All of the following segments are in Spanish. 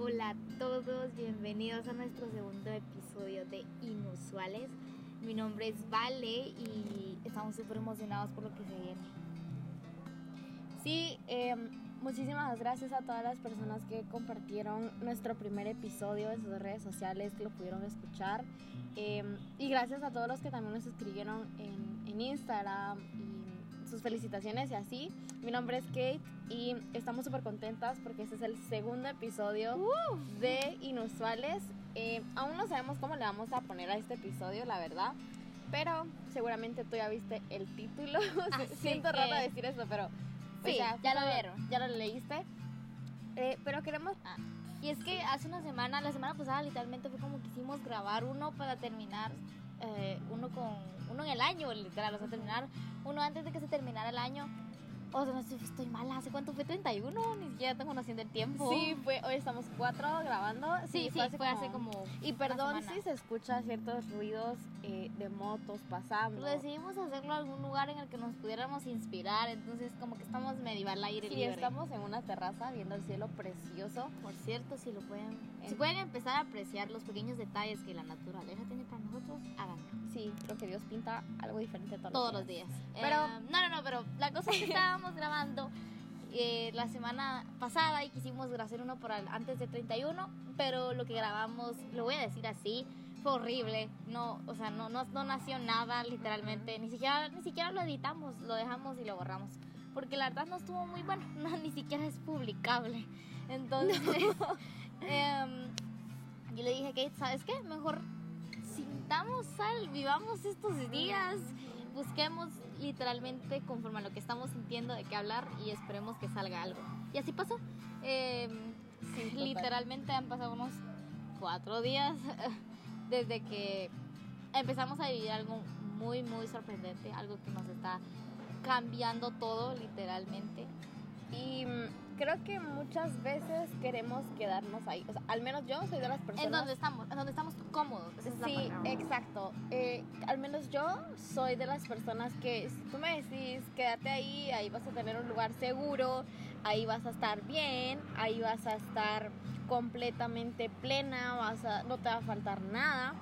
Hola a todos, bienvenidos a nuestro segundo episodio de Inusuales. Mi nombre es Vale y estamos súper emocionados por lo que se viene. Sí, eh, muchísimas gracias a todas las personas que compartieron nuestro primer episodio en sus redes sociales, que lo pudieron escuchar. Eh, y gracias a todos los que también nos escribieron en, Instagram felicitaciones y así. Mi nombre es Kate y estamos súper contentas porque este es el segundo episodio de Inusuales. Eh, aún no sabemos cómo le vamos a poner a este episodio, la verdad. Pero seguramente tú ya viste el título. Así Siento que- raro decir eso, pero... Sí, ya lo vieron. Ya lo leíste. Eh, pero queremos... Ah, y es que hace una semana, la semana pasada literalmente fue como quisimos grabar uno para terminar eh, uno con uno en el año, literal, o sea, terminar uno antes de que se terminara el año. O sea, no sé, estoy mala, ¿hace cuánto fue? ¿31? Ni siquiera tengo noción del tiempo. Sí, fue, hoy estamos cuatro grabando. sí, sí, fue hace como... Y perdón si se escucha ciertos ruidos eh, de motos pasando. Decidimos hacerlo en algún lugar en el que nos pudiéramos inspirar, entonces como que estamos medio al aire Sí, libre. estamos en una terraza viendo el cielo precioso. Por cierto, si lo pueden, Eh. si pueden empezar a apreciar los pequeños detalles que la naturaleza tiene para nosotros, háganlo. Sí, creo que Dios pinta algo diferente todos, todos los días. Pero- Eh, no, no, no, pero la cosa es que estábamos grabando eh, la semana pasada y quisimos hacer uno por antes de 31, pero lo que grabamos, lo voy a decir así, fue horrible. No, o sea, no, no, no nació nada, literalmente. Ni siquiera, ni siquiera lo editamos, lo dejamos y lo borramos. Porque la verdad no estuvo muy bueno, no, ni siquiera es publicable. Entonces, em, yo le dije que, ¿sabes qué? Mejor sintamos sal, vivamos estos días, busquemos literalmente conforme a lo que estamos sintiendo de qué hablar y esperemos que salga algo. Y así pasó. Eh, Sí, total. literalmente han pasado unos cuatro días desde que empezamos a vivir algo muy, muy sorprendente, algo que nos está cambiando todo literalmente. Y mm, creo que muchas veces queremos quedarnos ahí. O sea, al menos yo soy de las personas. En donde estamos, en donde estamos cómodos. esa es Sí, palabra. exacto. Eh, al menos yo soy de las personas que si tú me decís quédate ahí, ahí vas a tener un lugar seguro, ahí vas a estar bien, ahí vas a estar completamente plena, vas a, no te va a faltar nada.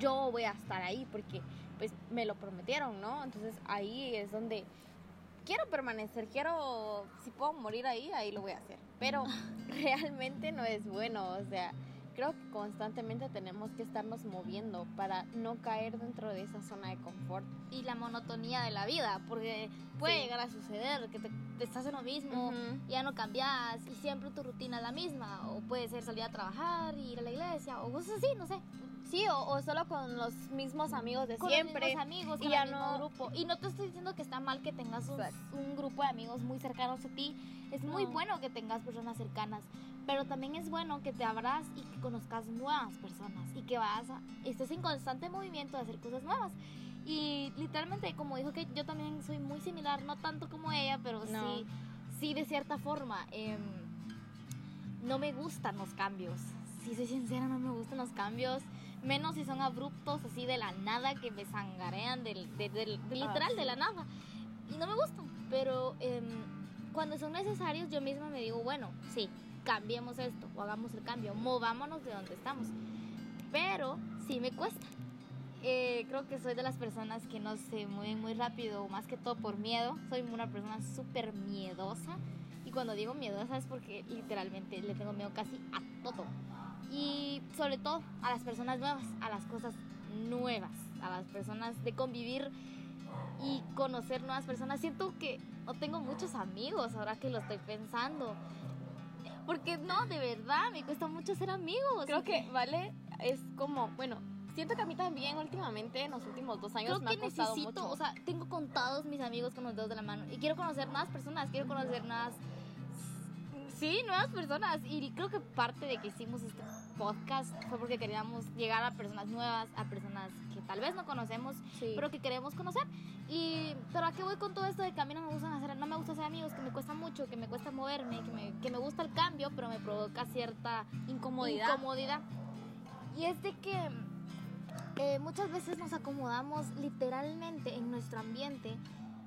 Yo voy a estar ahí porque pues me lo prometieron, ¿no? Entonces ahí es donde quiero permanecer, quiero, si puedo morir ahí, ahí lo voy a hacer. Pero realmente no es bueno, o sea, creo que constantemente tenemos que estarnos moviendo para no caer dentro de esa zona de confort. y la monotonía de la vida, porque puede Sí. llegar a suceder que te, te estás en lo mismo, ya no cambias y siempre tu rutina es la misma, o puede ser salir a trabajar, ir a la iglesia, o cosas así, no sé. Sí, o, o solo con los mismos amigos de Con siempre. los amigos, y con ya el mismo no- grupo. Y no te estoy diciendo que está mal que tengas un, un grupo de amigos muy cercanos a ti. Es muy No. bueno que tengas personas cercanas. Pero también es bueno que te abras y que conozcas nuevas personas. Y que vas a, estés en constante movimiento de hacer cosas nuevas. Y literalmente, como dijo que yo también soy muy similar, no tanto como ella, pero No. sí, sí de cierta forma. em, no me gustan los cambios. Si soy sincera, no me gustan los cambios. Menos si son abruptos, así de la nada, que me sangarean del, de- del- de- Ah, literal sí. de la nada. Y no me gustan. Pero em, cuando son necesarios, yo misma me digo, bueno, sí, cambiemos esto, o hagamos el cambio, movámonos de donde estamos. Pero sí me cuesta. Eh, creo que soy de las personas que no se mueven muy rápido, más que todo por miedo. Soy una persona súper miedosa. Y cuando digo miedosa es porque literalmente le tengo miedo casi a todo. Y sobre todo a las personas nuevas, a las cosas nuevas, a las personas de convivir y conocer nuevas personas. Siento que no tengo muchos amigos ahora que lo estoy pensando. Porque no, de verdad, me cuesta mucho ser amigos. Creo que Vale es como, bueno, siento que a mí también últimamente, en los últimos dos años, Creo me que ha costado necesito, mucho. o sea, tengo contados mis amigos con los dedos de la mano y quiero conocer nuevas personas, quiero conocer nuevas, sí, nuevas personas y creo que parte de que hicimos este podcast fue porque queríamos llegar a personas nuevas, a personas tal vez no conocemos, Sí. pero que queremos conocer. Y pero a qué voy con todo esto de que a mí no me gustan hacer, no me gusta hacer amigos, que me cuesta mucho, que me cuesta moverme, que me, que me gusta el cambio, pero me provoca cierta Incomodidad. incomodidad. Y es de que eh, muchas veces nos acomodamos literalmente en nuestro ambiente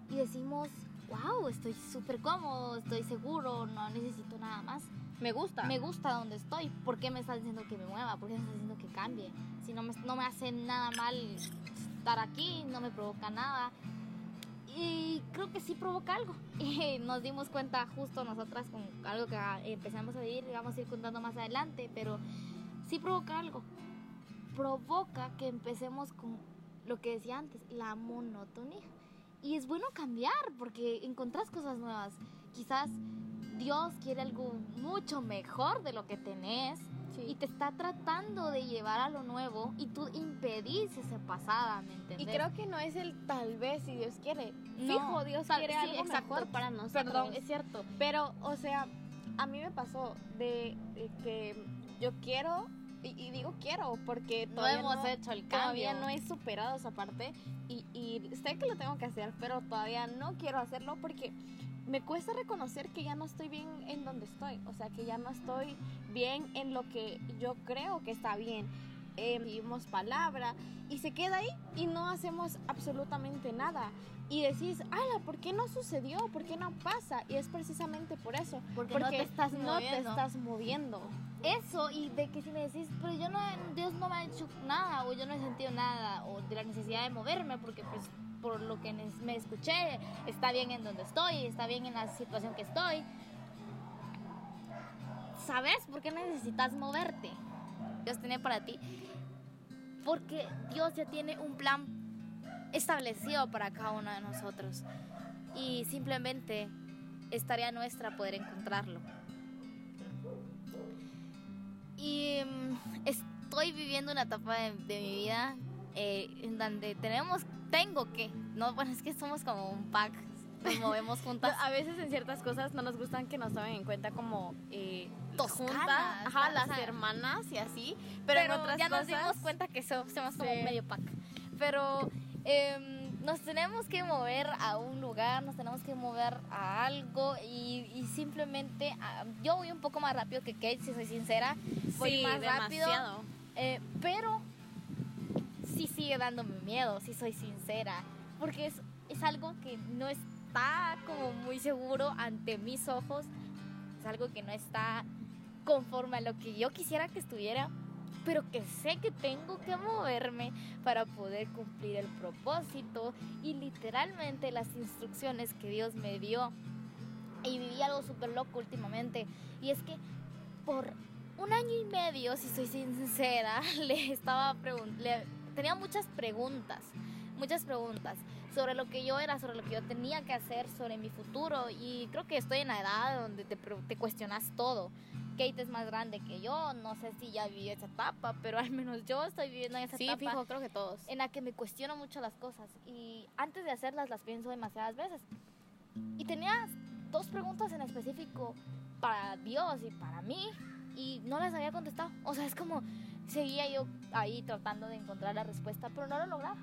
y decimos, wow, estoy súper cómodo, estoy seguro, no necesito nada más. Me gusta. Me gusta donde estoy. ¿Por qué me estás diciendo que me mueva? ¿Por qué me estás diciendo que cambie? Si no me, no me hace nada mal estar aquí, no me provoca nada. Y creo que sí provoca algo. Nos dimos cuenta justo nosotras con algo que empezamos a vivir, vamos a ir contando más adelante, pero sí provoca algo. Provoca que empecemos con lo que decía antes, la monotonía. Y es bueno cambiar porque encontrás cosas nuevas. Quizás Dios quiere algo mucho mejor de lo que tenés y te está tratando de llevar a lo nuevo y tú impedís esa pasada, ¿me entiendes? Y creo que no es el tal vez si Dios quiere. Fijo, Dios quiere algo mejor para nosotros. Perdón, es cierto. Pero, o sea, a mí me pasó de, que yo quiero y, digo quiero porque todavía no hemos hecho el cambio. Todavía no he superado esa parte y, y sé que lo tengo que hacer, pero todavía no quiero hacerlo porque me cuesta reconocer que ya no estoy bien en donde estoy, o sea, que ya no estoy bien en lo que yo creo que está bien. Eh, vivimos palabra y se queda ahí y no hacemos absolutamente nada. Y decís, ala, ¿por qué no sucedió? ¿Por qué no pasa? Y es precisamente por eso. Porque, no te estás no moviendo. te estás moviendo. Eso, y de que si me decís, pero yo no, Dios no me ha hecho nada, o yo no he sentido nada, o de la necesidad de moverme, porque pues por lo que me escuché, está bien en donde estoy, está bien en la situación que estoy. ¿Sabes por qué necesitas moverte? Dios tiene para ti. Porque Dios ya tiene un plan establecido para cada uno de nosotros. Y simplemente estaría nuestra poder encontrarlo. Y mm, estoy viviendo una etapa de, de mi vida eh, en donde tenemos, tengo que, no, bueno, es que somos como un pack, nos movemos juntas. a veces en ciertas cosas no nos gustan que nos tomen en cuenta como eh, juntas, ajá, las hermanas y así, pero, en otras ya nos dimos cuenta que somos, somos como un medio pack. Pero eh, nos tenemos que mover a un lugar, nos tenemos que mover a algo y, y simplemente ah, yo voy un poco más rápido que Kate, si soy sincera, voy sí, más demasiado. rápido. Eh, pero sí sigue dándome miedo, si soy sincera, porque es, es algo que no está como muy seguro ante mis ojos, es algo que no está conforme a lo que yo quisiera que estuviera, pero que sé que tengo que moverme para poder cumplir el propósito y literalmente las instrucciones que Dios me dio. Y viví algo súper loco últimamente, y es que por un año y medio, si soy sincera, le estaba preguntando tenía muchas preguntas, muchas preguntas sobre lo que yo era, sobre lo que yo tenía que hacer, sobre mi futuro. Y creo que estoy en la edad donde te, te cuestionas todo. Kate es más grande que yo, no sé si ya viví esa etapa, pero al menos yo estoy viviendo en esa sí, etapa. fijo, creo que todos. En la que me cuestiono mucho las cosas y antes de hacerlas las pienso demasiadas veces. Y tenía dos preguntas en específico para Dios y para mí y no las había contestado. O sea, es como, seguía yo ahí tratando de encontrar la respuesta, pero no lo lograba.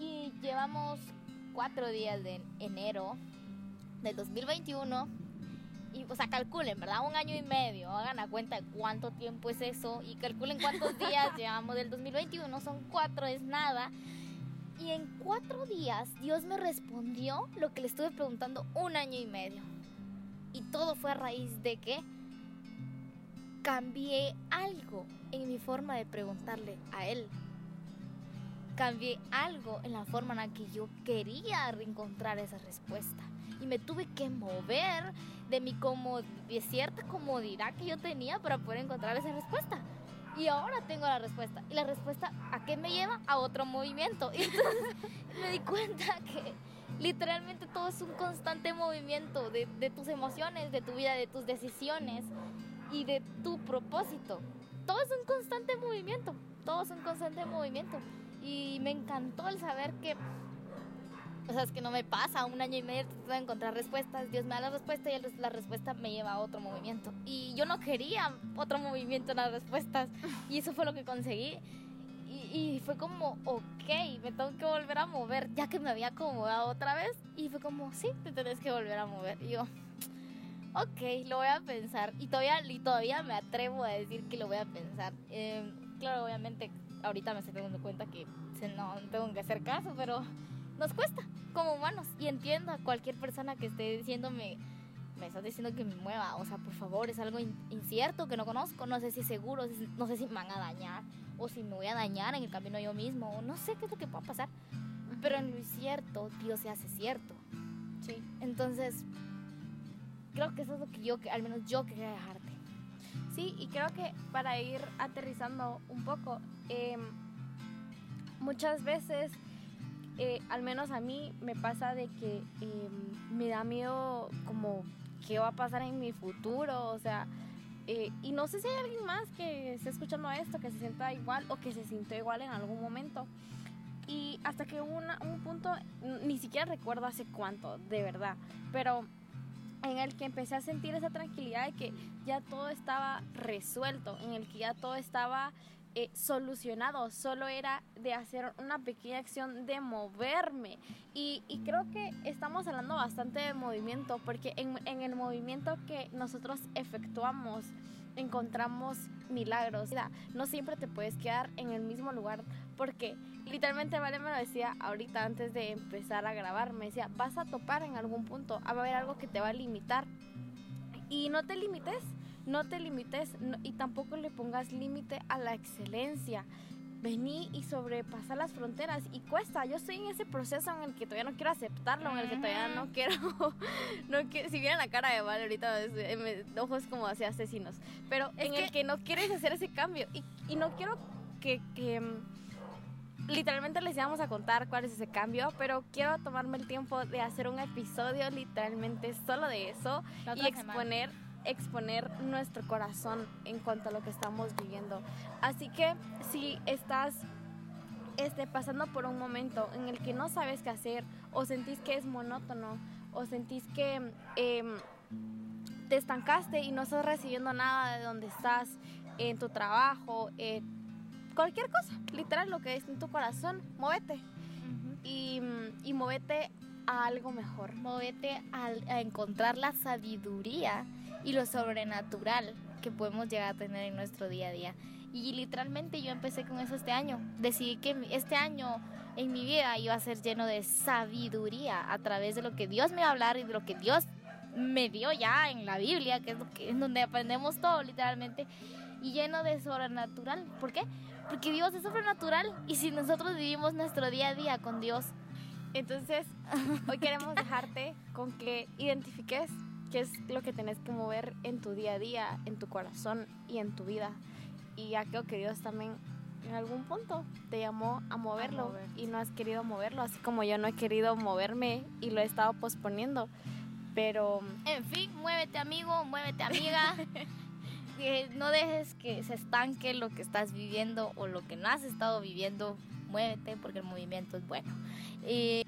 Y llevamos cuatro días de enero del 2021. Y, o sea, calculen, ¿verdad? Un año y medio. Hagan a cuenta de cuánto tiempo es eso. Y calculen cuántos días llevamos del 2021. Son cuatro, es nada. Y en cuatro días Dios me respondió lo que le estuve preguntando un año y medio. Y todo fue a raíz de que cambié algo en mi forma de preguntarle a él. Cambié algo en la forma en la que yo quería encontrar esa respuesta. Y me tuve que mover de mi como de cierta comodidad que yo tenía para poder encontrar esa respuesta. Y ahora tengo la respuesta. Y la respuesta, ¿a qué me lleva? A otro movimiento. Y entonces me di cuenta que literalmente todo es un constante movimiento de, de tus emociones, de tu vida, de tus decisiones y de tu propósito todo es un constante movimiento, todo es un constante movimiento. Y me encantó el saber que, o sea, es que no me pasa un año y medio tratando de encontrar respuestas, Dios me da la respuesta y la respuesta me lleva a otro movimiento. Y yo no quería otro movimiento en las respuestas y eso fue lo que conseguí. Y, y, fue como, ok, me tengo que volver a mover, ya que me había acomodado otra vez. Y fue como, sí, te tenés que volver a mover. Y yo, ok, lo voy a pensar. Y todavía, y todavía me atrevo a decir que lo voy a pensar. Eh, claro, obviamente, ahorita me estoy dando cuenta que no tengo que hacer caso, pero nos cuesta como humanos. Y entiendo a cualquier persona que esté diciéndome, me estás diciendo que me mueva. O sea, por favor, es algo incierto que no conozco. No sé si seguro, no sé si me van a dañar o si me voy a dañar en el camino yo mismo. O no sé qué es lo que pueda pasar. Pero en lo incierto, Dios se hace cierto. Sí. Entonces, creo que eso es lo que yo, al menos yo quería dejarte. Sí, y creo que para ir aterrizando un poco, em, muchas veces, eh, al menos a mí, me pasa de que em, me da miedo como qué va a pasar en mi futuro, o sea, eh, y no sé si hay alguien más que esté escuchando esto, que se sienta igual o que se sintió igual en algún momento. Y hasta que hubo un punto, ni siquiera recuerdo hace cuánto, de verdad, pero en el que empecé a sentir esa tranquilidad de que ya todo estaba resuelto, en el que ya todo estaba eh, solucionado, solo era de hacer una pequeña acción de moverme. Y, creo que estamos hablando bastante de movimiento, porque en, el movimiento que nosotros efectuamos, encontramos milagros. No siempre te puedes quedar en el mismo lugar porque literalmente Vale me lo decía ahorita antes de empezar a grabar, me decía, vas a topar en algún punto, va a haber algo que te va a limitar. Y no te limites, no te limites y tampoco le pongas límite a la excelencia. Vení y sobrepasar las fronteras y cuesta. Yo estoy en ese proceso en el que todavía no quiero aceptarlo, en el que todavía no quiero, no si vieran la cara de Vale ahorita, eh, ojos como hacia asesinos, pero en el que no quieres hacer ese cambio y, y no quiero que, que mm, literalmente les íbamos a contar cuál es ese cambio, pero quiero tomarme el tiempo de hacer un episodio literalmente solo de eso y exponer exponer nuestro corazón en cuanto a lo que estamos viviendo. Así que si estás este, pasando por un momento en el que no sabes qué hacer o sentís que es monótono o sentís que em, te estancaste y no estás recibiendo nada de donde estás, en tu trabajo, cualquier cosa, literal lo que es en tu corazón, muévete. y, y muévete a algo mejor. Muévete a, a encontrar la sabiduría y lo sobrenatural que podemos llegar a tener en nuestro día a día. Y literalmente yo empecé con eso este año. Decidí que este año en mi vida iba a ser lleno de sabiduría a través de lo que Dios me va a hablar y de lo que Dios me dio ya en la Biblia, que es lo que, en donde aprendemos todo literalmente, y lleno de sobrenatural. ¿Por qué? Porque Dios es sobrenatural y si nosotros vivimos nuestro día a día con Dios. Entonces, hoy queremos dejarte con que identifiques qué es lo que tenés que mover en tu día a día, en tu corazón y en tu vida. Y ya creo que Dios también en algún punto te llamó a moverlo y no has querido moverlo, así como yo no he querido moverme y lo he estado posponiendo. Pero... En fin, muévete amigo, muévete amiga. no dejes que se estanque lo que estás viviendo o lo que no has estado viviendo. Muévete porque el movimiento es bueno. Eh,